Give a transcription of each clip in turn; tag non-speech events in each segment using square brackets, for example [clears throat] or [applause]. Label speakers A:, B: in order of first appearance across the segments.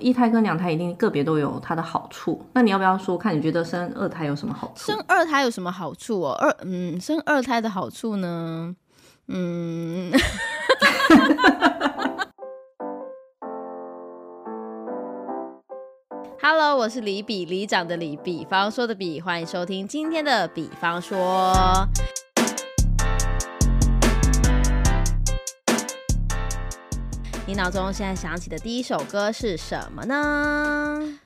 A: 一胎跟两胎一定个别都有它的好处。那你要不要说看？你觉得生二胎有什么好处？
B: 生二胎有什么好处哦？二嗯，生二胎的好处呢？嗯。[laughs] Hello，我是李比，李长的李，比方说的比，欢迎收听今天的比方说。你脑中现在想起的第一首歌是什么呢？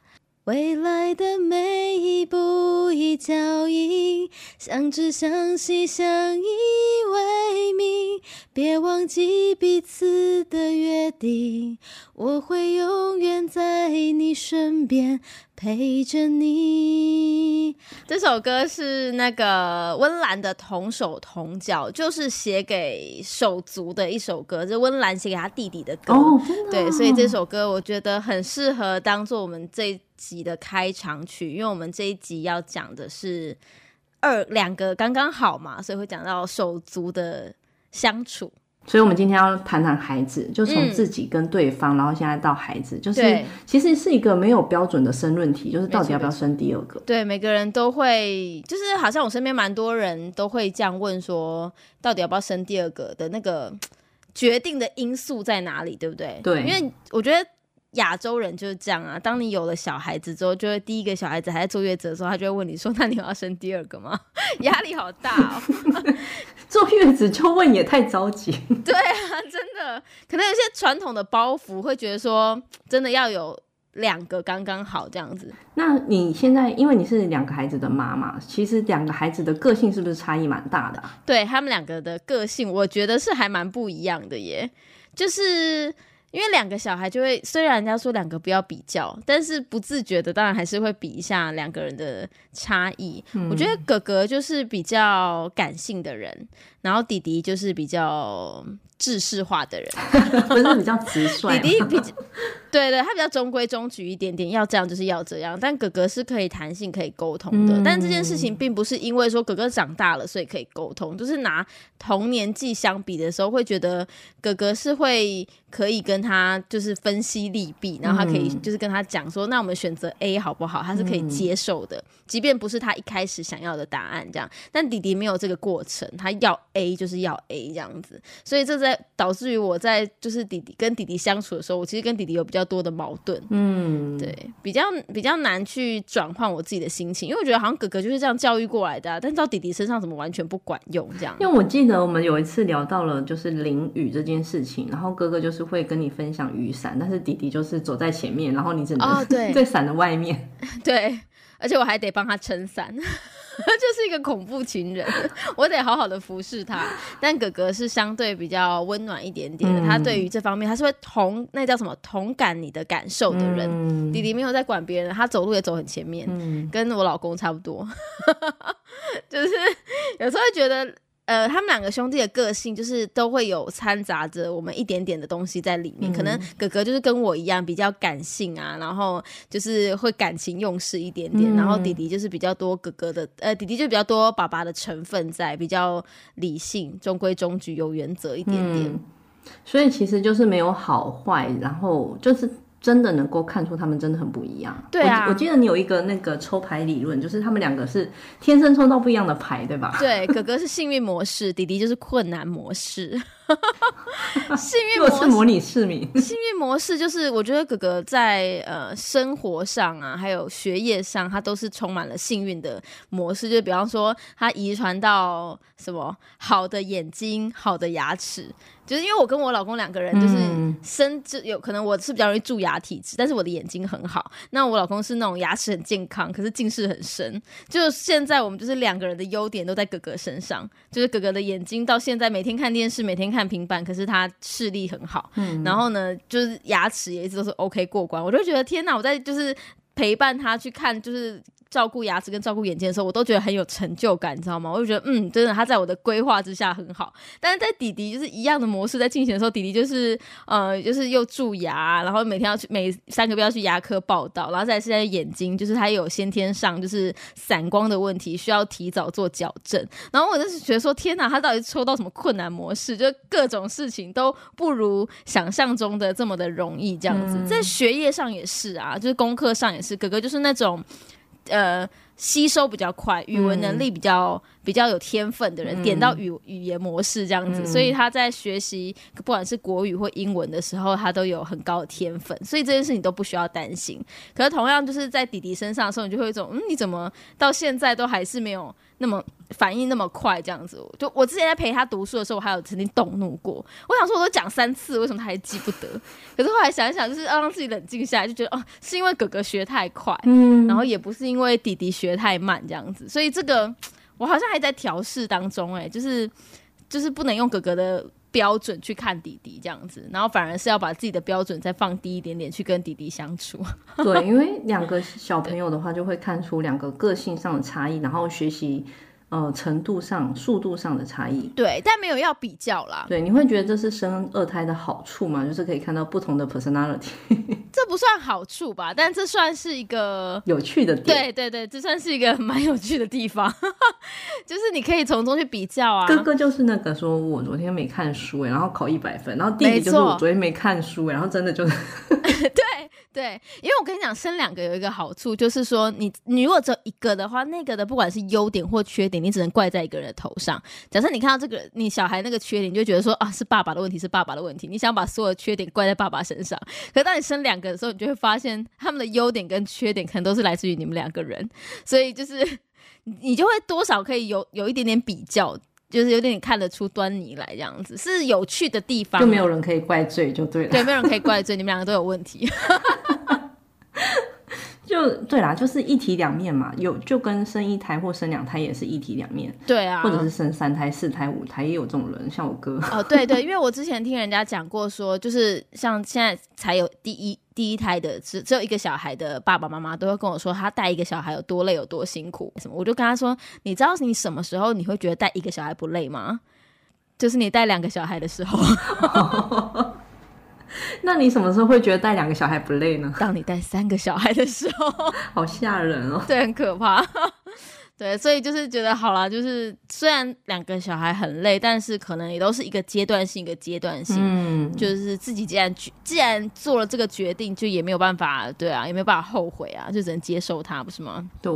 B: 未来的每一步一脚印，相知相惜，相依为命，别忘记彼此的约定，我会永远在你身边陪着你。这首歌是那个温岚的《同手同脚》，就是写给手足的一首歌，是温岚写给他弟弟的歌。
A: 哦，
B: 对，所以这首歌我觉得很适合当做我们这。集的开场曲，因为我们这一集要讲的是二两个刚刚好嘛，所以会讲到手足的相处。
A: 所以我们今天要谈谈孩子，就从自己跟对方，然后现在到孩子，就是其实是一个没有标准的申论题，就是到底要不要生第二个？
B: 对，每个人都会，就是好像我身边蛮多人都会这样问说，到底要不要生第二个的那个决定的因素在哪里，对不对？
A: 对，
B: 因为我觉得。亚洲人就是这样啊！当你有了小孩子之后，就会第一个小孩子还在坐月子的时候，他就会问你说：“那你要生第二个吗？” [laughs] 压力好大哦！
A: 坐月子就问也太着急。[laughs]
B: 对啊，真的，可能有些传统的包袱会觉得说，真的要有两个刚刚好这样子。
A: 那你现在因为你是两个孩子的妈妈，其实两个孩子的个性是不是差异蛮大的？
B: 对他们两个的个性，我觉得是还蛮不一样的耶，就是。因为两个小孩就会，虽然人家说两个不要比较，但是不自觉的，当然还是会比一下两个人的差异。我觉得哥哥就是比较感性的人，然后弟弟就是比较。制式化的人，[laughs]
A: 不是比较直率。
B: 弟弟比较，对对，他比较中规中矩一点点，要这样就是要这样。但哥哥是可以弹性、可以沟通的。但这件事情并不是因为说哥哥长大了所以可以沟通，就是拿同年纪相比的时候，会觉得哥哥是会可以跟他就是分析利弊，然后他可以就是跟他讲说，那我们选择 A 好不好？他是可以接受的，即便不是他一开始想要的答案这样。但弟弟没有这个过程，他要 A 就是要 A 这样子，所以这在。导致于我在就是弟弟跟弟弟相处的时候，我其实跟弟弟有比较多的矛盾，嗯，对，比较比较难去转换我自己的心情，因为我觉得好像哥哥就是这样教育过来的，但到弟弟身上怎么完全不管用这样？
A: 因为我记得我们有一次聊到了就是淋雨这件事情，然后哥哥就是会跟你分享雨伞，但是弟弟就是走在前面，然后你只能 [laughs] 在伞的外面，[laughs]
B: 对，而且我还得帮他撑伞。[laughs] 就是一个恐怖情人，[laughs] 我得好好的服侍他。但哥哥是相对比较温暖一点点的，他对于这方面他是会同那叫什么同感你的感受的人。弟弟没有在管别人，他走路也走很前面，跟我老公差不多。[laughs] 就是有时候会觉得。呃，他们两个兄弟的个性就是都会有掺杂着我们一点点的东西在里面。可能哥哥就是跟我一样比较感性啊，然后就是会感情用事一点点，然后弟弟就是比较多哥哥的，呃，弟弟就比较多爸爸的成分在，比较理性、中规中矩、有原则一点点。
A: 所以其实就是没有好坏，然后就是。真的能够看出他们真的很不一样。
B: 对啊，
A: 我记得你有一个那个抽牌理论，就是他们两个是天生抽到不一样的牌，对吧？
B: 对，哥哥是幸运模式，弟弟就是困难模式。[laughs] 幸运模
A: 式模拟市民。
B: 幸运模式就是我觉得哥哥在呃生活上啊，还有学业上，他都是充满了幸运的模式。就比方说，他遗传到什么好的眼睛、好的牙齿。就是因为我跟我老公两个人就是生就有可能我是比较容易蛀牙体质，但是我的眼睛很好。那我老公是那种牙齿很健康，可是近视很深。就现在我们就是两个人的优点都在哥哥身上，就是哥哥的眼睛到现在每天看电视，每天看平板，可是他视力很好。然后呢，就是牙齿也一直都是 OK 过关。我就觉得天哪，我在就是陪伴他去看就是。照顾牙齿跟照顾眼睛的时候，我都觉得很有成就感，你知道吗？我就觉得，嗯，真的他在我的规划之下很好。但是在弟弟就是一样的模式在进行的时候，弟弟就是呃，就是又蛀牙，然后每天要去每三个月要去牙科报道，然后再是在眼睛，就是他有先天上就是散光的问题，需要提早做矫正。然后我就是觉得说，天哪，他到底抽到什么困难模式？就各种事情都不如想象中的这么的容易，这样子，在学业上也是啊，就是功课上也是，哥哥就是那种。呃，吸收比较快，语文能力比较比较有天分的人，点到语语言模式这样子，所以他在学习不管是国语或英文的时候，他都有很高的天分，所以这件事你都不需要担心。可是同样就是在弟弟身上的时候，你就会有一种，嗯，你怎么到现在都还是没有？那么反应那么快，这样子，就我之前在陪他读书的时候，我还有曾经动怒过。我想说，我都讲三次，为什么他还记不得？[laughs] 可是后来想一想，就是要让自己冷静下来，就觉得哦，是因为哥哥学太快，嗯，然后也不是因为弟弟学太慢，这样子。所以这个我好像还在调试当中，哎，就是就是不能用哥哥的。标准去看弟弟这样子，然后反而是要把自己的标准再放低一点点去跟弟弟相处。[laughs]
A: 对，因为两个小朋友的话，就会看出两个个性上的差异，然后学习。呃，程度上、速度上的差异，
B: 对，但没有要比较啦。
A: 对，你会觉得这是生二胎的好处吗？就是可以看到不同的 personality。[laughs]
B: 这不算好处吧？但这算是一个
A: 有趣的点。
B: 对对对，这算是一个蛮有趣的地方，[laughs] 就是你可以从中去比较啊。
A: 哥哥就是那个说我昨天没看书哎，然后考一百分，然后弟弟就是我昨天没看书哎，然后真的就是。[laughs]
B: 对。对，因为我跟你讲，生两个有一个好处，就是说你你如果只有一个的话，那个的不管是优点或缺点，你只能怪在一个人的头上。假设你看到这个你小孩那个缺点，你就觉得说啊是爸爸的问题，是爸爸的问题，你想把所有缺点怪在爸爸身上。可是当你生两个的时候，你就会发现他们的优点跟缺点可能都是来自于你们两个人，所以就是你就会多少可以有有一点点比较。就是有点看得出端倪来，这样子是有趣的地方，
A: 就没有人可以怪罪，就对了。
B: 对，没有人可以怪罪，你们两个都有问题。[laughs] [laughs]
A: 就对啦，就是一体两面嘛，有就跟生一胎或生两胎也是一体两面。
B: 对啊，
A: 或者是生三胎、四胎、五胎也有这种人，像我哥。
B: 哦，对对，因为我之前听人家讲过，说就是像现在才有第一第一胎的，只只有一个小孩的爸爸妈妈都会跟我说，他带一个小孩有多累，有多辛苦。什么？我就跟他说，你知道你什么时候你会觉得带一个小孩不累吗？就是你带两个小孩的时候。[laughs] [laughs]
A: 那你什么时候会觉得带两个小孩不累呢？
B: 当你带三个小孩的时候，[laughs]
A: 好吓人哦，[laughs]
B: 对，很可怕。对，所以就是觉得好了，就是虽然两个小孩很累，但是可能也都是一个阶段性，一个阶段性。嗯，就是自己既然既然做了这个决定，就也没有办法，对啊，也没有办法后悔啊，就只能接受它，不是吗？
A: 对。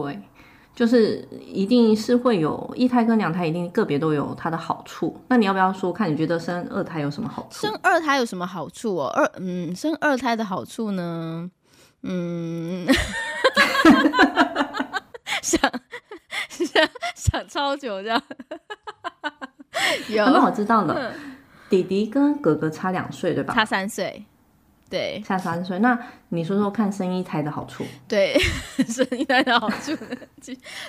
A: 就是一定是会有一胎跟两胎，一定个别都有它的好处。那你要不要说看？你觉得生二胎有什么好处？
B: 生二胎有什么好处哦？二嗯，生二胎的好处呢？嗯，[laughs] 想想想超久这样。有，[laughs]
A: 那我知道了。[laughs] 弟弟跟哥哥差两岁，对吧？
B: 差三岁。对，
A: 差三岁。那你说说看，[laughs] 生一胎的好处？
B: 对，生一胎的好处，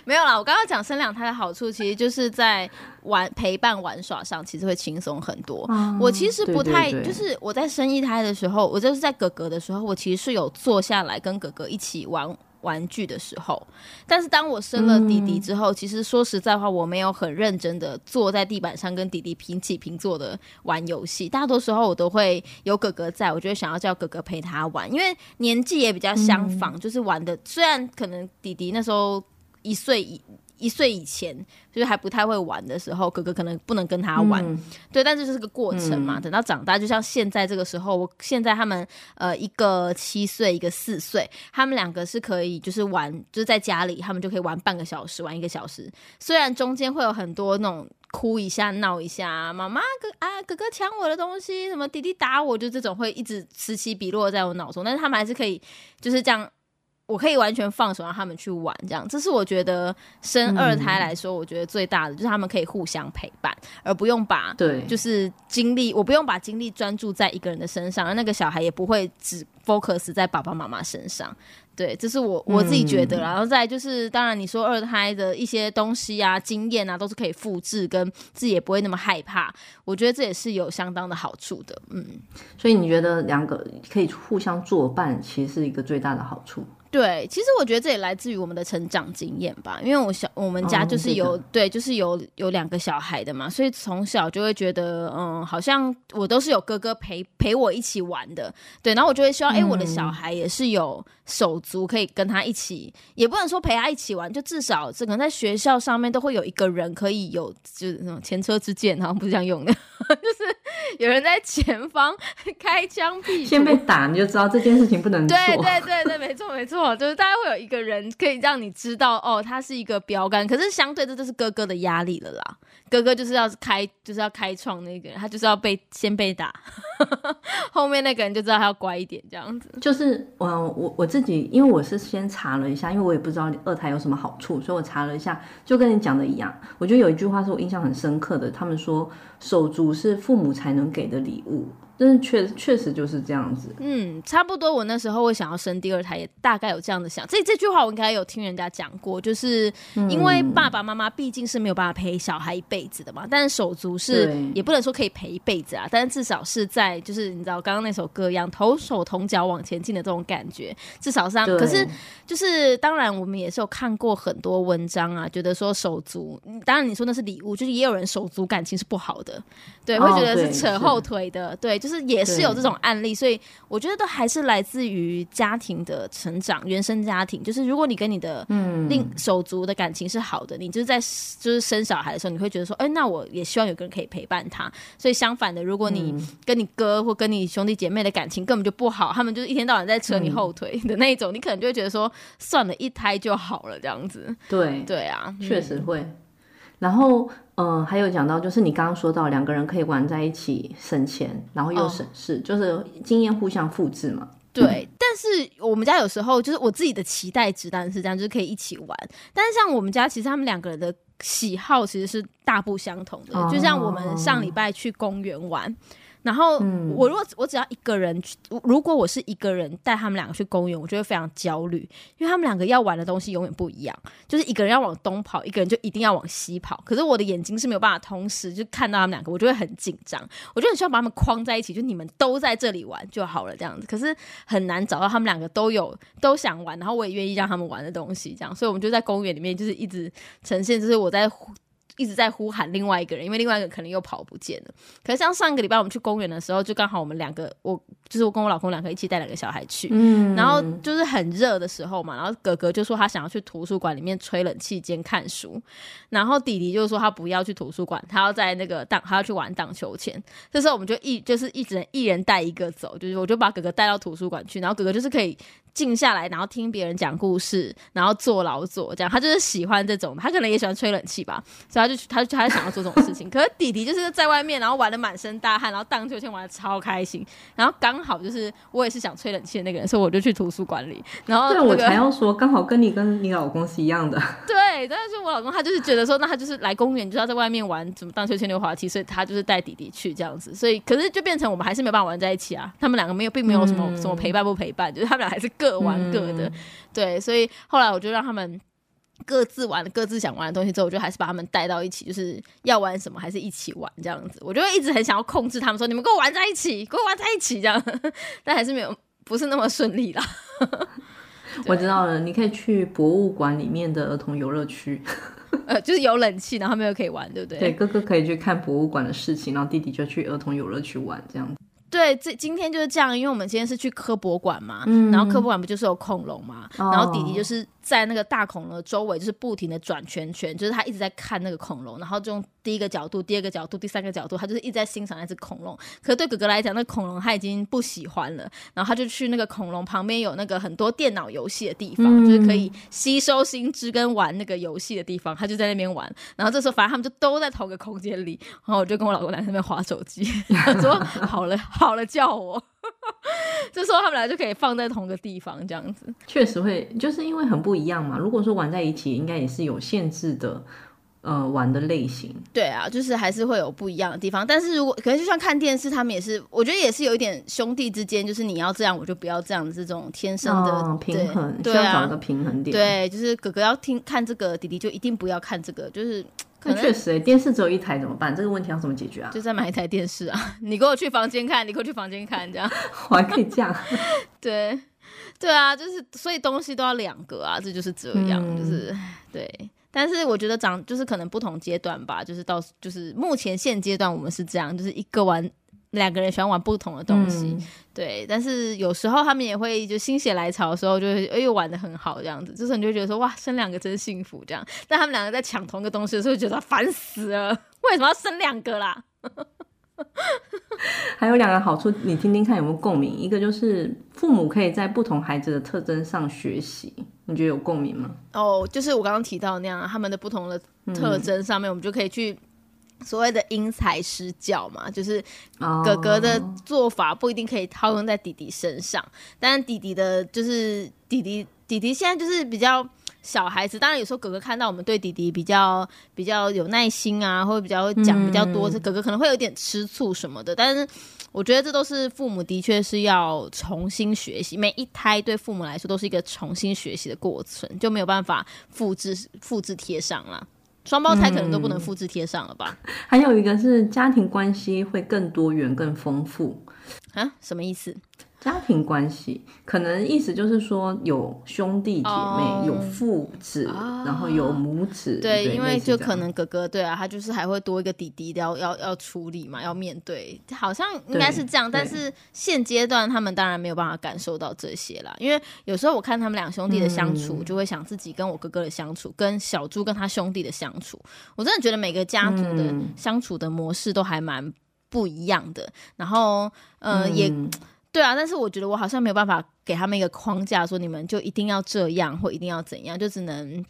B: 没有啦。我刚刚讲生两胎的好处，其实就是在玩陪伴玩耍上，其实会轻松很多。我其实不太，就是我在生一胎的时候，我就是在哥哥的时候，我其实是有坐下来跟哥哥一起玩。玩具的时候，但是当我生了弟弟之后，其实说实在话，我没有很认真的坐在地板上跟弟弟平起平坐的玩游戏。大多时候我都会有哥哥在，我就会想要叫哥哥陪他玩，因为年纪也比较相仿，就是玩的虽然可能弟弟那时候一岁一。一岁以前就是还不太会玩的时候，哥哥可能不能跟他玩，对，但这就是个过程嘛。等到长大，就像现在这个时候，我现在他们呃一个七岁，一个四岁，他们两个是可以就是玩，就是在家里他们就可以玩半个小时，玩一个小时。虽然中间会有很多那种哭一下、闹一下，妈妈哥啊哥哥抢我的东西，什么弟弟打我，就这种会一直此起彼落在我脑中，但是他们还是可以就是这样。我可以完全放手让他们去玩，这样，这是我觉得生二胎来说，我觉得最大的就是他们可以互相陪伴，而不用把
A: 对，
B: 就是精力，我不用把精力专注在一个人的身上，而那个小孩也不会只 focus 在爸爸妈妈身上。对，这是我我自己觉得，然后再就是，当然你说二胎的一些东西啊、经验啊，都是可以复制，跟自己也不会那么害怕。我觉得这也是有相当的好处的。嗯，
A: 所以你觉得两个可以互相作伴，其实是一个最大的好处。
B: 对，其实我觉得这也来自于我们的成长经验吧，因为我小我们家就是有对，就是有有两个小孩的嘛，所以从小就会觉得，嗯，好像我都是有哥哥陪陪我一起玩的，对，然后我就会希望，哎，我的小孩也是有手足可以跟他一起，也不能说陪他一起玩，就至少这个在学校上面都会有一个人可以有，就是那种前车之鉴，好像不是这样用的，[laughs] 就是有人在前方 [laughs] 开枪毙，
A: 先被打你就知道这件事情不能做，
B: 对对对对，没错没错。就是大家会有一个人可以让你知道哦，他是一个标杆。可是相对这就是哥哥的压力了啦。哥哥就是要开，就是要开创那个人，他就是要被先被打，[laughs] 后面那个人就知道他要乖一点这样子。
A: 就是我我我自己，因为我是先查了一下，因为我也不知道二胎有什么好处，所以我查了一下，就跟你讲的一样。我觉得有一句话是我印象很深刻的，他们说手足是父母才能给的礼物。但是确确实就是这样子，
B: 嗯，差不多。我那时候会想要生第二胎，也大概有这样的想。这这句话我应该有听人家讲过，就是因为爸爸妈妈毕竟是没有办法陪小孩一辈子的嘛。但是手足是也不能说可以陪一辈子啊，但是至少是在就是你知道刚刚那首歌一样，同手同脚往前进的这种感觉，至少是。可是就是当然我们也是有看过很多文章啊，觉得说手足，当然你说那是礼物，就是也有人手足感情是不好的，对，会觉得是扯后腿的，对，就。是也是有这种案例，所以我觉得都还是来自于家庭的成长，原生家庭。就是如果你跟你的另手足的感情是好的，你就是在就是生小孩的时候，你会觉得说，哎，那我也希望有个人可以陪伴他。所以相反的，如果你跟你哥或跟你兄弟姐妹的感情根本就不好，他们就是一天到晚在扯你后腿的那一种，你可能就会觉得说，算了，一胎就好了这样子。
A: 对
B: 对啊，
A: 确实会。然后，嗯，还有讲到，就是你刚刚说到两个人可以玩在一起省钱，然后又省事，就是经验互相复制嘛。
B: 对，但是我们家有时候就是我自己的期待值当然是这样，就是可以一起玩。但是像我们家，其实他们两个人的喜好其实是大不相同的。就像我们上礼拜去公园玩。然后我如果我只要一个人去，如果我是一个人带他们两个去公园，我就会非常焦虑，因为他们两个要玩的东西永远不一样。就是一个人要往东跑，一个人就一定要往西跑。可是我的眼睛是没有办法同时就看到他们两个，我就会很紧张。我就很需要把他们框在一起，就你们都在这里玩就好了这样子。可是很难找到他们两个都有都想玩，然后我也愿意让他们玩的东西，这样。所以我们就在公园里面，就是一直呈现，就是我在。一直在呼喊另外一个人，因为另外一个可能又跑不见了。可是像上个礼拜我们去公园的时候，就刚好我们两个，我就是我跟我老公两个一起带两个小孩去，嗯，然后就是很热的时候嘛，然后哥哥就说他想要去图书馆里面吹冷气间看书，然后弟弟就说他不要去图书馆，他要在那个荡，他要去玩荡秋千。这时候我们就一就是一直一人带一个走，就是我就把哥哥带到图书馆去，然后哥哥就是可以。静下来，然后听别人讲故事，然后坐牢坐这样，他就是喜欢这种，他可能也喜欢吹冷气吧，所以他就他就他就想要做这种事情。可是弟弟就是在外面，然后玩的满身大汗，然后荡秋千玩的超开心。然后刚好就是我也是想吹冷气的那个人，所以我就去图书馆里。然后
A: 对我才要说，刚好跟你跟你老公是一样的。[laughs] [laughs]
B: 对，但是我老公他就是觉得说，那他就是来公园就要在外面玩怎么荡秋千、溜滑梯，所以他就是带弟弟去这样子。所以可是就变成我们还是没有办法玩在一起啊。他们两个没有，并没有什么什么陪伴不陪伴，就是他们俩还是各。各玩各的，对，所以后来我就让他们各自玩各自想玩的东西，之后我就还是把他们带到一起，就是要玩什么还是一起玩这样子。我就会一直很想要控制他们，说你们跟我玩在一起，跟我玩在一起这样，[laughs] 但还是没有，不是那么顺利啦。[laughs]
A: 我知道了，你可以去博物馆里面的儿童游乐区，[laughs]
B: 呃，就是有冷气，然后他们又可以玩，对不对？
A: 对，哥哥可以去看博物馆的事情，然后弟弟就去儿童游乐区玩这样子。
B: 对，这今天就是这样，因为我们今天是去科博馆嘛，然后科博馆不就是有恐龙嘛，然后弟弟就是在那个大恐龙的周围，就是不停的转圈圈，就是他一直在看那个恐龙，然后就用第一个角度、第二个角度、第三个角度，他就是一直在欣赏那只恐龙。可是对哥哥来讲，那恐龙他已经不喜欢了，然后他就去那个恐龙旁边有那个很多电脑游戏的地方，就是可以吸收新知跟玩那个游戏的地方，他就在那边玩。然后这时候反正他们就都在同个空间里，然后我就跟我老公在那边划手机，[laughs] 说好了。好了，叫我，这时候他们俩就可以放在同个地方，这样子
A: 确实会，就是因为很不一样嘛。如果说玩在一起，应该也是有限制的，呃，玩的类型。
B: 对啊，就是还是会有不一样的地方。但是如果可能，就像看电视，他们也是，我觉得也是有一点兄弟之间，就是你要这样，我就不要这样，这种天生的
A: 平衡，需要找一个平衡点。
B: 对，就是哥哥要听看这个，弟弟就一定不要看这个，就是。
A: 那确实哎，电视只有一台怎么办？这个问题要怎么解决啊？
B: 就再买一台电视啊！你给我去房间看，你给我去房间看，这样 [laughs]
A: 我还可以这样。[laughs]
B: 对，对啊，就是所以东西都要两个啊，这就是这样，
A: 嗯
B: 就是对。但是我觉得长就是可能不同阶段吧，就是到就是目前现阶段我们是这样，就是一个玩两个人喜欢玩不同的东西，
A: 嗯
B: 对。但是有时候他们也会就心血来潮的时候，就会哎又玩的很好这样子，就是你就觉得说哇生两个真幸福这样。但他们两个在抢同一个东西的时候，就觉得烦死了，为什么要生两个啦？[laughs]
A: 还有两个好处，你听听看有没有共鸣。一个就是父母可以在不同孩子的特征上学习，你觉得有共鸣吗？
B: 哦，就是我刚刚提到那样，他们的不同的特征上面，我们就可以去所谓的因材施教嘛，就是哥哥的做法不一定可以套用在弟弟身上，但弟弟的，就是弟弟弟弟现在就是比较。小孩子当然有时候哥哥看到我们对弟弟比较比较有耐心啊，或者比较讲比较多，
A: 嗯
B: 哥哥可能会有点吃醋什么的。但是我觉得这都是父母的确是要重新学习，每一胎对父母来说都是一个重新学习的过程，就没有办法复制复制贴上了。双胞胎可能都不能复制贴上了吧？
A: 还有一个是家庭关系会更多元、更丰富。
B: 啊，什么意思？
A: 家庭关系可能意思就是说有兄弟姐妹，
B: 哦。
A: 有父子，然后有母子。
B: 对，因为就可能哥哥对啊，他就是还会多一个弟弟要要要处理嘛，要面对，好像应该是这样。但是现阶段他们当然没有办法感受到这些啦，因为有时候我看他们两兄弟的相处，
A: 嗯。
B: 就会想自己跟我哥哥的相处，跟小猪跟他兄弟的相处，我真的觉得每个家族的
A: 嗯。
B: 相处的模式都还蛮不一样的。然后，呃，也
A: 嗯
B: 对啊，但是我觉得我好像没有办法给他们一个框架，说你们就一定要这样或一定要怎样，就只能。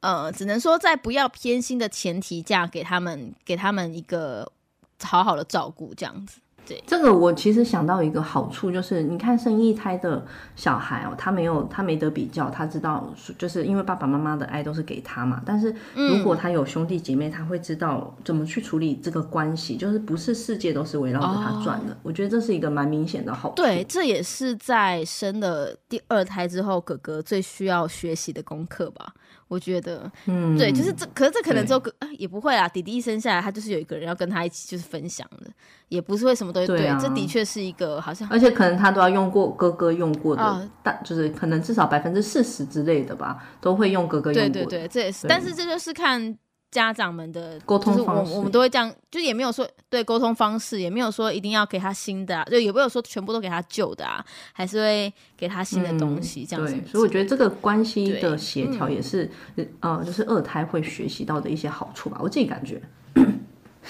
B: 呃，只能说在不要偏心的前提下，给他们给他们一个好好的照顾，这样子。
A: 这个我其实想到一个好处，就是你看生一胎的小孩哦，他没有他没得比较，他知道就是因为爸爸妈妈的爱都是给他嘛。但是如果他有兄弟姐妹，他会知道怎么去处理这个关系，就是不是世界都是围绕着他转的。我觉得这是一个蛮明显的好处。
B: 对，这也是在生了第二胎之后，哥哥最需要学习的功课吧。我觉得，
A: 嗯，
B: 对，就是这，可是这可能
A: 对
B: 之后哥、啊也不会啦。弟弟一生下来，他就是有一个人要跟他一起就是分享的，也不是会什么都
A: 对啊
B: 这的确是一个好像
A: 而且可能他都要用过哥哥用过的，
B: 啊
A: 但就是可能至少百分之四十之类的吧，都会用哥哥用过的。
B: 对对对，这也是，但是这就是看家长们的
A: 沟通
B: 就是我
A: 方式
B: 我们都会这样，就也没有说对沟通方式，也没有说一定要给他新的、啊，就也没有说全部都给他旧的啊，还是会给他新的东西，这样子。
A: 所以我觉得这个关系的协调也是，呃，就是二胎会学习到的一些好处吧，我自己感觉。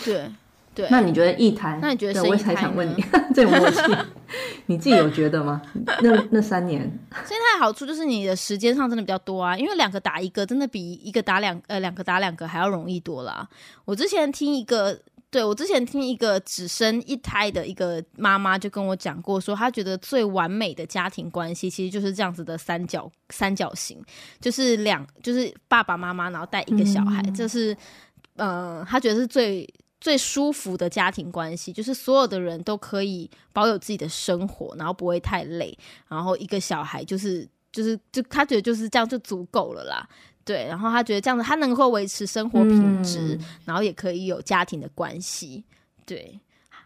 B: 对对。
A: 那你觉得一胎？
B: 那你觉得
A: 对我才想问你，[laughs] 这有默契，[laughs] 你自己有觉得吗？那那三年，
B: 现在好处就是你的时间上真的比较多啊，因为两个打一个真的比一个打两呃两个打两个还要容易多啦。我之前听一个，对我之前听一个只生一胎的一个妈妈就跟我讲过，说她觉得最完美的家庭关系其实就是这样子的三角三角形，就是两就是爸爸妈妈然后带一个小孩，这是呃她觉得是最。最舒服的家庭关系，就是所有的人都可以保有自己的生活，然后不会太累，然后一个小孩就是就是就他觉得就是这样就足够了啦。对，然后他觉得这样子他能够维持生活品质，
A: 嗯
B: 然后也可以有家庭的关系。对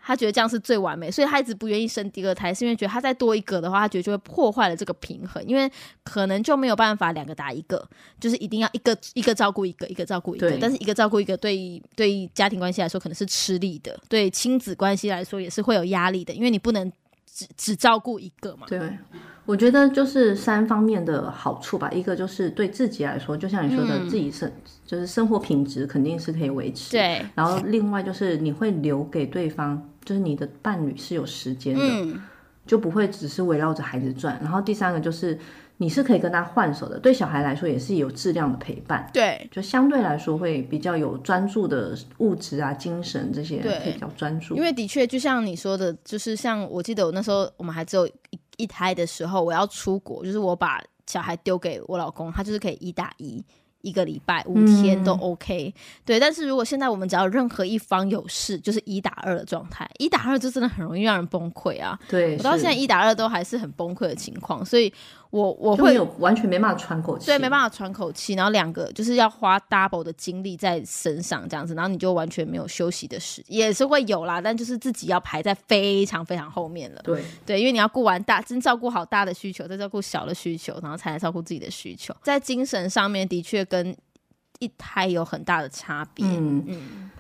B: 他觉得这样是最完美，所以他一直不愿意生第二胎，是因为觉得他再多一个的话，他觉得就会破坏了这个平衡，因为可能就没有办法两个打一个，就是一定要一个一个照顾一个，一个照顾一个
A: 对，
B: 但是一个照顾一个对对家庭关系来说可能是吃力的，对亲子关系来说也是会有压力的，因为你不能只只照顾一个嘛。
A: 对，我觉得就是三方面的好处吧。一个就是对自己来说，就像你说的，
B: 嗯
A: 自己生就是生活品质肯定是可以维持。
B: 对，
A: 然后另外就是你会留给对方，就是你的伴侣是有时间的，
B: 嗯，
A: 就不会只是围绕着孩子转。然后第三个就是你是可以跟他换手的，对小孩来说也是有质量的陪伴。
B: 对，
A: 就相对来说会比较有专注的物质啊、精神这些，
B: 对
A: 比较专注。
B: 因为的确就像你说的，就是像我记得我那时候我们还只有一一胎的时候，我要出国，就是我把小孩丢给我老公，他就是可以一打一。一个礼拜五天都 OK，、对。但是如果现在我们只要任何一方有事，就是一打二的状态，一打二就真的很容易让人崩溃啊。
A: 对，
B: 我到
A: 是
B: 现在一打二都还是很崩溃的情况，所以我我会
A: 有完全没办法喘口气，
B: 对，没办法喘口气，然后两个就是要花 double 的精力在身上这样子，然后你就完全没有休息的时，也是会有啦，但就是自己要排在非常非常后面了。
A: 对，
B: 对，因为你要顾完大，真照顾好大的需求，再照顾小的需求，然后才来照顾自己的需求，在精神上面的确跟一胎有很大的差别。
A: 嗯嗯。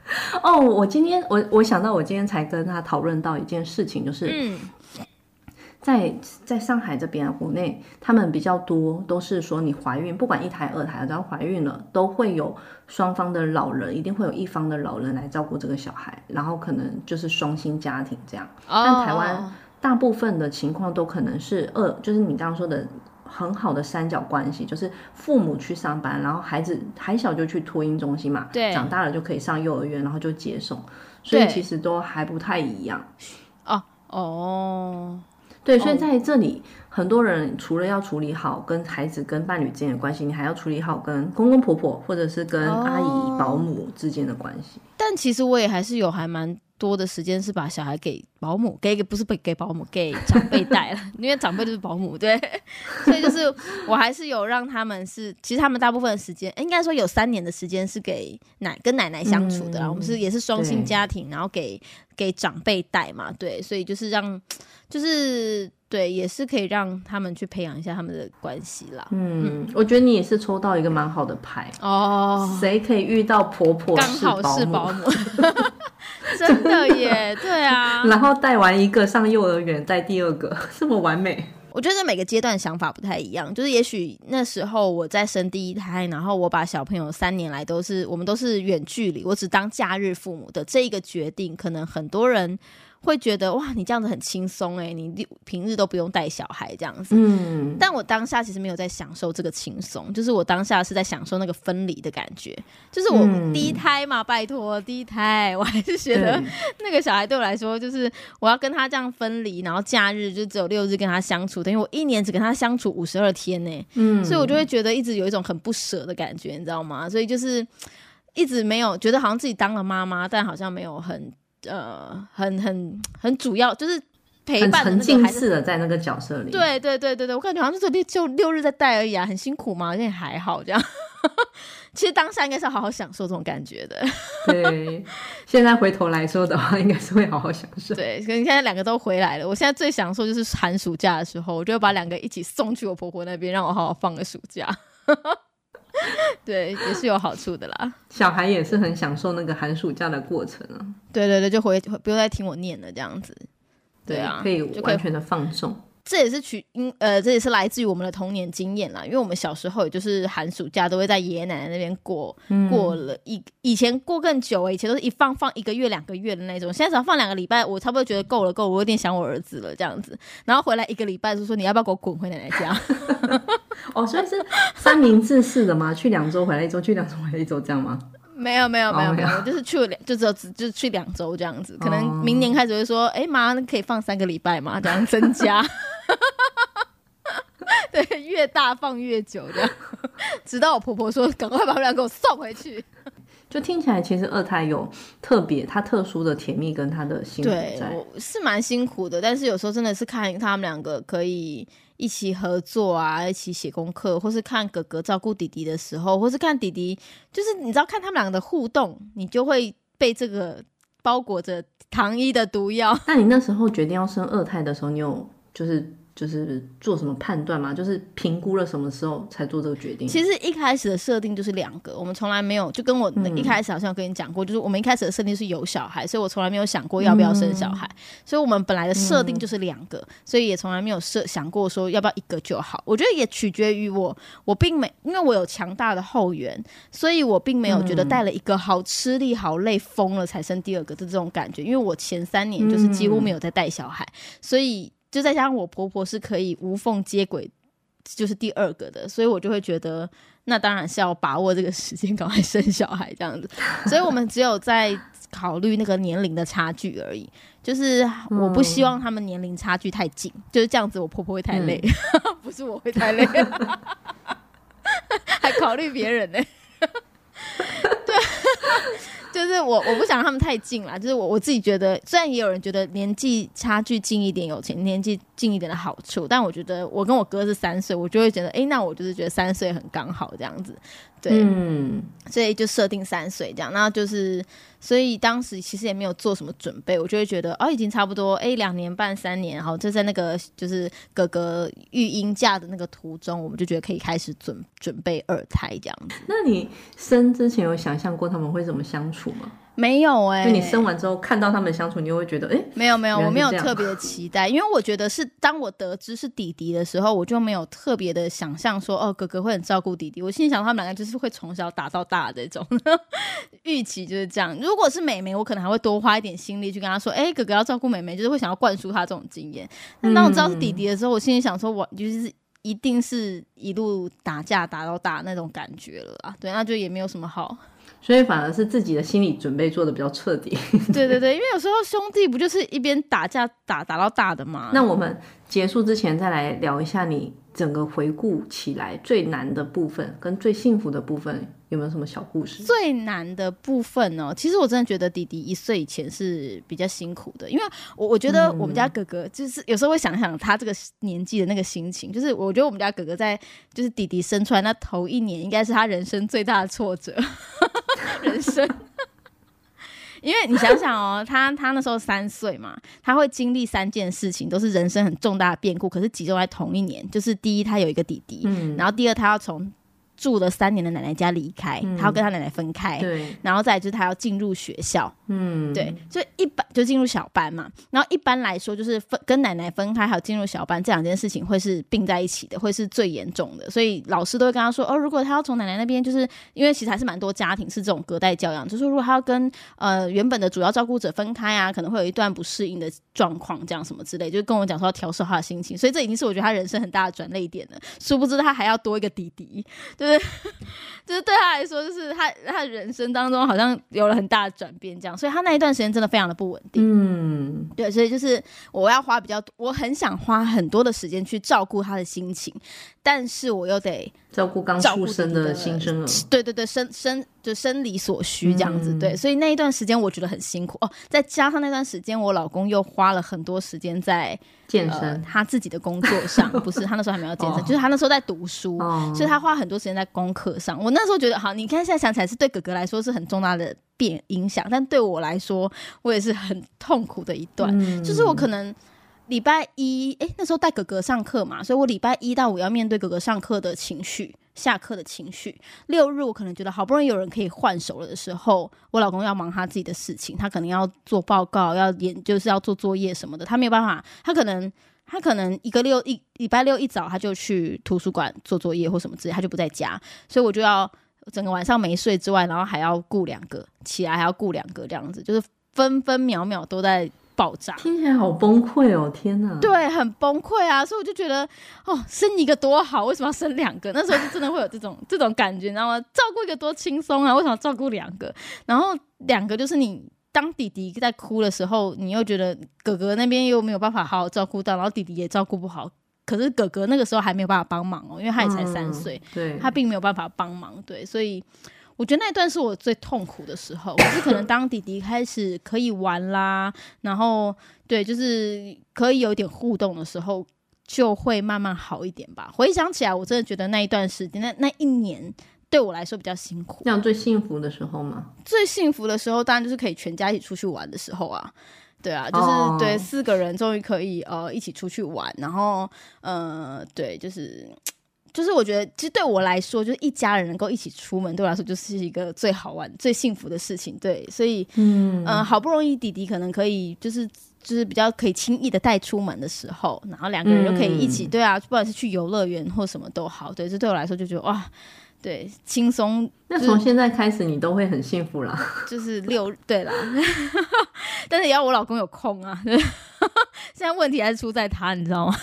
A: 哦，我今天我我想到我今天才跟他讨论到一件事情，就是
B: 嗯
A: 在在上海这边国内，他们比较多都是说你怀孕，不管一胎二胎，只要怀孕了，都会有双方的老人，一定会有一方的老人来照顾这个小孩，然后可能就是双薪家庭这样。但台湾大部分的情况都可能是二，就是你刚刚说的很好的三角关系，就是父母去上班，然后孩子还小就去托婴中心嘛，
B: 对
A: 长大了就可以上幼儿园，然后就接送，所以其实都还不太一样。
B: 哦哦，
A: 对，所以在这里，很多人除了要处理好跟孩子、跟伴侣之间的关系，你还要处理好跟公公婆婆或者是跟阿姨、
B: 哦
A: 保姆之间的关系。
B: 但其实我也还是有还蛮多的时间是把小孩给保姆，给给不是给给保姆，给长辈带了，因为长辈就是保姆，对，所以就是我还是有让他们是，其实他们大部分的时间，应该说有三年的时间是给奶跟奶奶相处的啦，
A: 嗯
B: 我们是也是双薪家庭，然后给给长辈带嘛，对，所以就是让就是对，也是可以让他们去培养一下他们的关系啦。
A: 嗯，我觉得你也是抽到一个蛮好的牌。
B: 哦，
A: 谁可以遇到婆婆
B: 刚好是保姆，[laughs] 真的耶，对啊，
A: 然后带完一个上幼儿园，带第二个，[laughs] 这么完美。
B: 我觉得每个阶段想法不太一样，就是也许那时候我在生第一胎，然后我把小朋友三年来都是我们都是远距离，我只当假日父母的这一个决定，可能很多人会觉得哇，你这样子很轻松哎，你平日都不用带小孩这样子。
A: 嗯，
B: 但我当下其实没有在享受这个轻松，就是我当下是在享受那个分离的感觉，就是我
A: 嗯。
B: 第一胎嘛，拜托第一胎，我还是觉得 [laughs] 那个小孩对我来说，就是我要跟他这样分离，然后假日就只有六日跟他相处，等于我一年只跟他相处五十二天呢，
A: 嗯，
B: 所以我就会觉得一直有一种很不舍的感觉，你知道吗？所以就是一直没有觉得好像自己当了妈妈，但好像没有很呃很很很主要，就是陪伴的
A: 沉浸式的在那个角色里。，
B: 对对对对对，我感觉好像就六就六日在带而已啊，很辛苦嘛，也还好这样。[laughs] 其实当下应该是要好好享受这种感觉的，
A: 对，现在回头来说的话，应该是会好好享受。
B: 对。可是你现在两个都回来了，我现在最享受就是寒暑假的时候，我就会把两个一起送去我婆婆那边，让我好好放个暑假。[laughs] 对，也是有好处的啦。
A: 小孩也是很享受那个寒暑假的过程啊。
B: 对对对，就回不用再听我念了这样子。对啊，
A: 可以完全的放纵。
B: 这也是取因呃，这也是来自于我们的童年经验啦。因为我们小时候也就是寒暑假都会在爷爷奶奶那边过，过了一以前过更久、欸，以前都是一放放一个月两个月的那种，现在只要放两个礼拜，我差不多觉得够了够了，我有点想我儿子了这样子。然后回来一个礼拜就说你要不要给我滚回奶奶家？[laughs]
A: 哦，所以是三明治式的吗？去两周回来一周，去两周回来一周这样吗？
B: 没有没有没有
A: 哦没有
B: 就是去了两就只有只就是去两周这样子。可能
A: 哦
B: 明年开始会说，哎、妈，那可以放三个礼拜嘛，这样增加。[laughs] 对，越大放越久这样，[laughs] 直到我婆婆说赶快把他们俩给我送回去。[laughs]
A: 就听起来，其实二胎有特别它特殊的甜蜜跟它的辛苦
B: 对，
A: 在。
B: 我是蛮辛苦的，但是有时候真的是看他们两个可以一起合作啊，一起写功课，或是看哥哥照顾弟弟的时候，或是看弟弟，就是你知道看他们两个的互动，你就会被这个包裹着糖衣的毒药。
A: 那你那时候决定要生二胎的时候，你有就是就是做什么判断吗？就是评估了什么时候才做这个决定？
B: 其实一开始的设定就是两个，我们从来没有就跟我一开始好像有跟你讲过，就是我们一开始的设定是有小孩，所以我从来没有想过要不要生小孩，所以我们本来的设定就是两个，所以也从来没有设想过说要不要一个就好。我觉得也取决于我，我并没因为我有强大的后援，所以我并没有觉得带了一个好吃力、好累、疯了才生第二个的这种感觉，因为我前三年就是几乎没有在带小孩，所以就再加上我婆婆是可以无缝接轨。就是第二个的，所以我就会觉得，那当然是要把握这个时间，赶快生小孩这样子。所以我们只有在考虑那个年龄的差距而已。就是我不希望他们年龄差距太近，就是这样子，我婆婆会太累，[laughs] 不是我会太累，[laughs] 还考虑别人呢、对，[laughs] 就是我我不想让他们太近啦，就是我我自己觉得，虽然也有人觉得年纪差距近一点有钱，年纪近一点的好处，但我觉得我跟我哥是三岁，我就会觉得，哎，那我就是觉得三岁很刚好这样子，对，
A: 嗯，
B: 所以就设定三岁这样，那就是。所以当时其实也没有做什么准备，我就会觉得哦，已经差不多哎，两年半三年，然后就在那个就是哥哥育婴假的那个途中，我们就觉得可以开始准准备二胎这样子。
A: 那你生之前有想象过他们会怎么相处吗？
B: 没有哎，
A: 就你生完之后看到他们相处，你就会觉得哎，
B: 没有没有，我没有特别的期待，因为我觉得是当我得知是弟弟的时候，我就没有特别的想象说哦，哥哥会很照顾弟弟。我心里想他们两个就是会从小打到大这种 [laughs] 预期就是这样。如果是妹妹，我可能还会多花一点心力去跟他说，哎，哥哥要照顾妹妹，就是会想要灌输他这种经验。但当我知道是弟弟的时候，我心里想说，我就是一定是一路打架打到大那种感觉了啊。对，那就也没有什么好。
A: 所以反而是自己的心理准备做的比较彻底。
B: 对对对，因为有时候兄弟不就是一边打架打打到大的吗？
A: 那我们结束之前再来聊一下你整个回顾起来最难的部分跟最幸福的部分有没有什么小故事？
B: 最难的部分呢？其实我真的觉得弟弟一岁以前是比较辛苦的，因为我我觉得我们家哥哥就是有时候会想想他这个年纪的那个心情，就是我觉得我们家哥哥在就是弟弟生出来那头一年，应该是他人生最大的挫折。[laughs] 人生，因为你想想哦，他他那时候三岁嘛，他会经历三件事情，都是人生很重大的变故，可是集中在同一年。就是第一，他有一个弟弟，嗯，然后第二，他要从。住了三年的奶奶家离开，他要跟他奶奶分开，
A: 对，
B: 然后再就是他要进入学校，嗯，对，所以一般就进入小班嘛。然后一般来说，就是分跟奶奶分开，还有进入小班这两件事情会是并在一起的，会是最严重的。所以老师都会跟他说，哦，如果他要从奶奶那边，就是因为其实还是蛮多家庭是这种隔代教养，就是如果他要跟呃原本的主要照顾者分开啊，可能会有一段不适应的状况，这样什么之类，就跟我讲说要调试他的心情。所以这已经是我觉得他人生很大的转泪点了。殊不知他还要多一个弟弟，对。[laughs] 就是对他来说，就是他他人生当中好像有了很大的转变，这样，所以他那一段时间真的非常的不稳定。嗯，对，所以就是我要花比较多，我很想花很多的时间去照顾他的心情，但是我又得
A: 照顾刚出生的新生儿。
B: 对对对，生生就生理所需这样子。对，所以那一段时间我觉得很辛苦哦。再加上那段时间，我老公又花了很多时间在。
A: 健身，
B: 他自己的工作上 [laughs] 不是他那时候还没有健身，就是他那时候在读书，所以他花很多时间在功课上。我那时候觉得，好，你看现在想起来是对哥哥来说是很重大的变影响，但对我来说，我也是很痛苦的一段。就是我可能礼拜一，哎，那时候带哥哥上课嘛，所以我礼拜一到五要面对哥哥上课的情绪。下课的情绪，六日我可能觉得好不容易有人可以换手了的时候，我老公要忙他自己的事情，他可能要做报告，要研，就是要做作业什么的，他没有办法，他可能他可能一个六一礼拜六一早他就去图书馆做作业或什么之类，他就不在家，所以我就要整个晚上没睡之外，然后还要顾两个，起来还要顾两个，这样子就是分分秒秒都在。爆炸，
A: 听起来好崩溃哦！天哪，
B: 对，很崩溃啊！所以我就觉得，哦，生一个多好，为什么要生两个？[laughs] 那时候就真的会有这种这种感觉，你知道吗？照顾一个多轻松啊！为什么要照顾两个？然后两个就是你当弟弟在哭的时候，你又觉得哥哥那边又没有办法好好照顾到，然后弟弟也照顾不好。可是哥哥那个时候还没有办法帮忙哦，因为他也才三岁，
A: 对，
B: 他并没有办法帮忙，对，所以。我觉得那一段是我最痛苦的时候，是可能当弟弟开始可以玩啦，然后对，就是可以有点互动的时候，就会慢慢好一点吧。回想起来，我真的觉得那一段时间，那那一年对我来说比较辛苦。
A: 这样最幸福的时候吗？
B: 最幸福的时候，当然就是可以全家一起出去玩的时候啊。对啊，就是对四个人终于可以呃一起出去玩，然后呃对，就是。就是我觉得，其实对我来说，就是一家人能够一起出门，对我来说就是一个最好玩、最幸福的事情。对，所以，嗯嗯，好不容易弟弟可能可以，就是就是比较可以轻易的带出门的时候，然后两个人就可以一起，对啊，不管是去游乐园或什么都好，对，这对我来说就觉得哇，对，轻松。
A: 那从现在开始，你都会很幸福啦。
B: 就是六，对啦，[laughs] 但是也要我老公有空啊。[laughs] 现在问题还是出在他，你知道吗？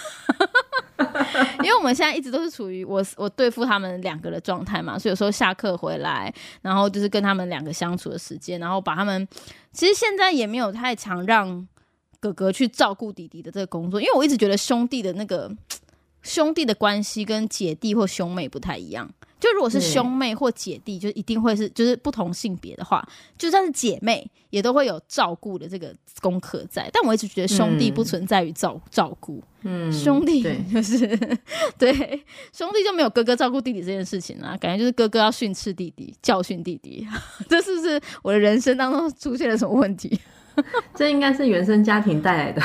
B: [laughs] 因为我们现在一直都是处于我我对付他们两个的状态嘛，所以有时候下课回来，然后就是跟他们两个相处的时间，然后把他们其实现在也没有太常让哥哥去照顾弟弟的这个工作，因为我一直觉得兄弟的那个兄弟的关系跟姐弟或兄妹不太一样。就如果是兄妹或姐弟，就一定会是就是不同性别的话，就算是姐妹也都会有照顾的这个功课在。但我一直觉得兄弟
A: 嗯
B: 不存在于照照顾，
A: 嗯，
B: 兄弟，就是 [laughs] 对兄弟就没有哥哥照顾弟弟这件事情啊，感觉就是哥哥要训斥弟弟，教训弟弟，[laughs] 这是不是我的人生当中出现了什么问题？[laughs]
A: 这应该是原生家庭带来的。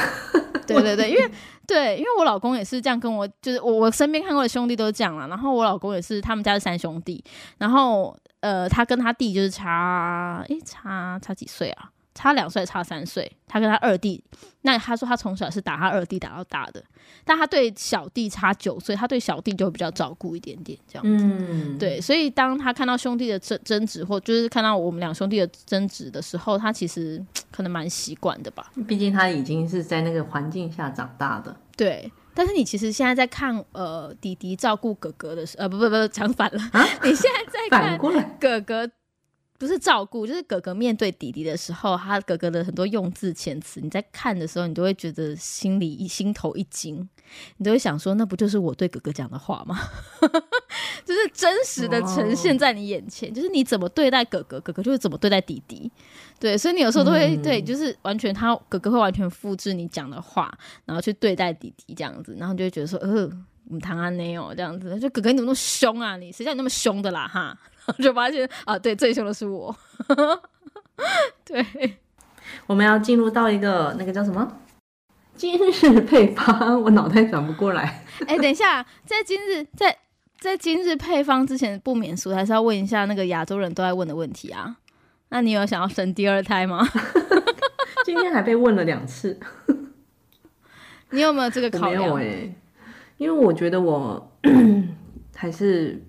B: 对对对，因为对，因为我老公也是这样跟我，就是我我身边看过的兄弟都这样啦。然后我老公也是，他们家是三兄弟，然后呃，他跟他弟就是差诶差差几岁啊？差两岁，差三岁。他跟他二弟，那他说他从小是打他二弟打到大的，但他对小弟差九岁，他对小弟就会比较照顾一点点这样。
A: 嗯，
B: 对，所以当他看到兄弟的争争执，或就是看到我们两兄弟的争执的时候，他其实 [tsk] 可能蛮习惯的吧。
A: 毕竟他已经是在那个环境下长大的。
B: 对，但是你其实现在在看呃弟弟照顾哥哥的时，呃不不不讲反了，
A: 啊
B: 你现在在看哥哥。不是照顾，就是哥哥面对弟弟的时候，他哥哥的很多用字遣词，你在看的时候，你都会觉得心里一心头一惊，你都会想说，那不就是我对哥哥讲的话吗？[laughs] 就是真实的呈现在你眼前，就是你怎么对待哥哥，哥哥就会怎么对待弟弟。对，所以你有时候都会、
A: 嗯
B: 对，就是完全他哥哥会完全复制你讲的话，然后去对待弟弟这样子，然后你就会觉得说，呃，你谈安内哦这样子，就哥哥你怎么那么凶啊你？谁叫你那么凶的啦哈？就发现啊，对，最凶的是我。[laughs] 对，
A: 我们要进入到一个那个叫什么今日配方，我脑袋转不过来。
B: 哎、等一下，在今日在在今日配方之前不免俗，还是要问一下那个亚洲人都在问的问题啊。那你有想要生第二胎吗？[laughs]
A: 今天还被问了两次，
B: 你有没有这个
A: 我没有？哎、因为我觉得我 [clears throat] 还是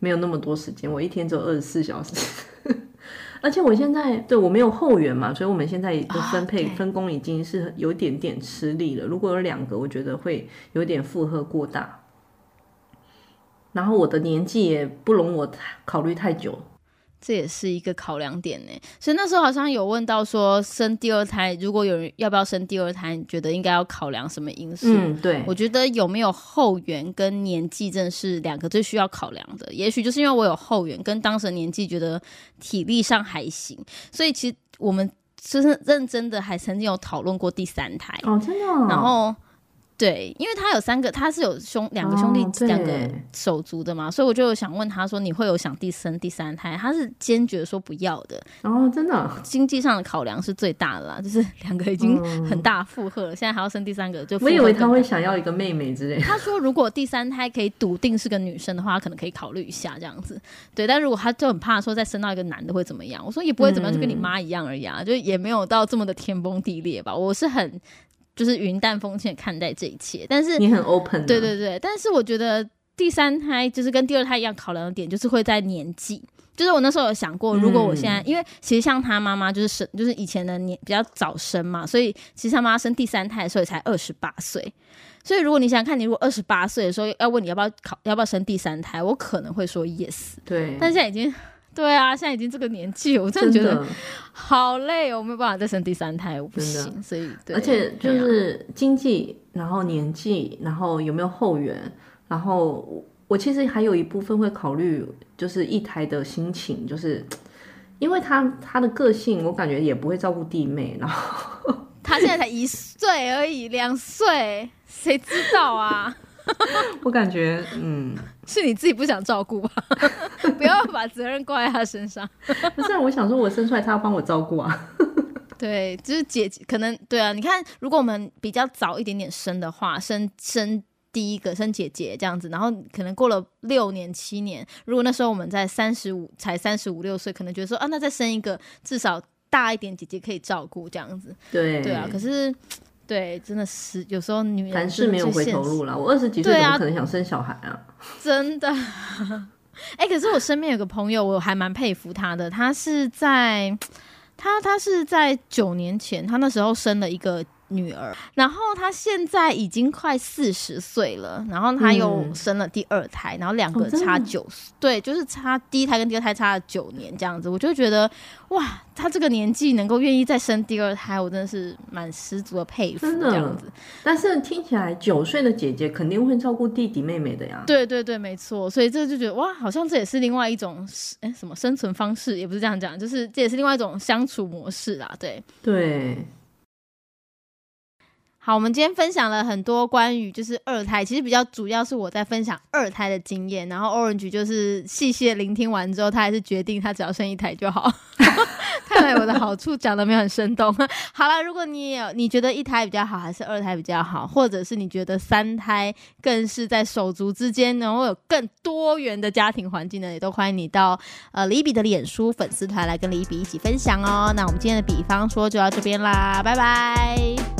A: 没有那么多时间，我一天只有二十四小时。[laughs] 而且我现在对我没有后援嘛，所以我们现在的分配、分工已经是有点点吃力了。如果有两个，我觉得会有点负荷过大。然后我的年纪也不容我考虑太久，
B: 这也是一个考量点呢。所以那时候好像有问到说，生第二胎，如果有人要不要生第二胎，你觉得应该要考量什么因素？
A: 嗯，对，
B: 我觉得有没有后援跟年纪真的是两个最需要考量的。也许就是因为我有后援，跟当时的年纪觉得体力上还行，所以其实我们就是认真的还曾经有讨论过第三胎。
A: 哦，真的哦、
B: 然后对，因为他有三个，他是有兄两个兄弟
A: 哦
B: 两、个手足的嘛，所以我就想问他说，你会有想第生第三胎？他是坚决说不要的，
A: 哦，真的哦，
B: 经济上的考量是最大的啦，就是 [laughs] 两个已经很大负荷了，现在还要生第三个，就
A: 我以为他会想要一个妹妹之类的。
B: 他说，如果第三胎可以笃定是个女生的话，他可能可以考虑一下这样子。对，但如果他就很怕说再生到一个男的会怎么样，我说也不会怎么样，就跟你妈一样而已啊，就也没有到这么的天崩地裂吧。我是很就是云淡风轻的看待这一切，但是
A: 你很 open，的
B: 对对对，但是我觉得第三胎就是跟第二胎一样考量的点，就是会在年纪。就是我那时候有想过，如果我现在，因为其实像他妈妈就是生，就是以前的年比较早生嘛，所以其实他妈妈生第三胎的时候也才二十八岁。所以如果你想想看，你如果二十八岁的时候要问你要不要考要不要生第三胎，我可能会说 yes，
A: 对，
B: 但现在已经对啊，现在已经这个年纪，我真的觉得好累哦，我没有办法再生第三胎，我不行。所以对，
A: 而且就是经济，然后年纪，然后有没有后援，然后我我其实还有一部分会考虑，就是一胎的心情，就是因为他他的个性，我感觉也不会照顾弟妹，然后 [laughs]
B: 他现在才一岁而已，两岁，谁知道啊？[laughs]
A: 我感觉嗯，
B: 是你自己不想照顾吧？[laughs] 不要把责任挂在他身上。
A: 不是啊，我想说我生出来他要帮我照顾啊，[laughs]
B: 对，就是姐姐可能对啊。你看，如果我们比较早一点点生的话，生生第一个生姐姐这样子，然后可能过了六年七年，如果那时候我们在三十五才三十五六岁，可能觉得说啊，那再生一个至少大一点姐姐可以照顾这样子。
A: 对
B: 对啊，可是对，真的是有时候女人
A: 凡事没有回头路啦。我二十几岁怎么可能想生小孩啊？[laughs]
B: 真的。哎、可是我身边有个朋友，我还蛮佩服他的。他是在他他是在九年前，他那时候生了一个女儿，然后她现在已经快四十岁了，然后她又生了第二胎，然后两个差九岁，对，就是差第一胎跟第二胎差了九年这样子，我就觉得哇，她这个年纪能够愿意再生第二胎，我真的是蛮十足的佩服这样子。
A: 但是听起来九岁的姐姐肯定会照顾弟弟妹妹的呀。
B: 对对对，没错，所以这就觉得哇，好像这也是另外一种哎什么生存方式，也不是这样讲，就是这也是另外一种相处模式啊，对
A: 对。
B: 好，我们今天分享了很多关于就是二胎，其实比较主要是我在分享二胎的经验，然后 Orange 就是细细的聆听完之后，他还是决定他只要生一胎就好。[laughs] 看来我的好处讲的没有很生动。好了，如果你有你觉得一胎比较好，还是二胎比较好，或者是你觉得三胎更是在手足之间能够有更多元的家庭环境呢，也都欢迎你到呃李比的脸书粉丝团来跟李比一起分享哦。那我们今天的比方说就到这边啦，拜拜。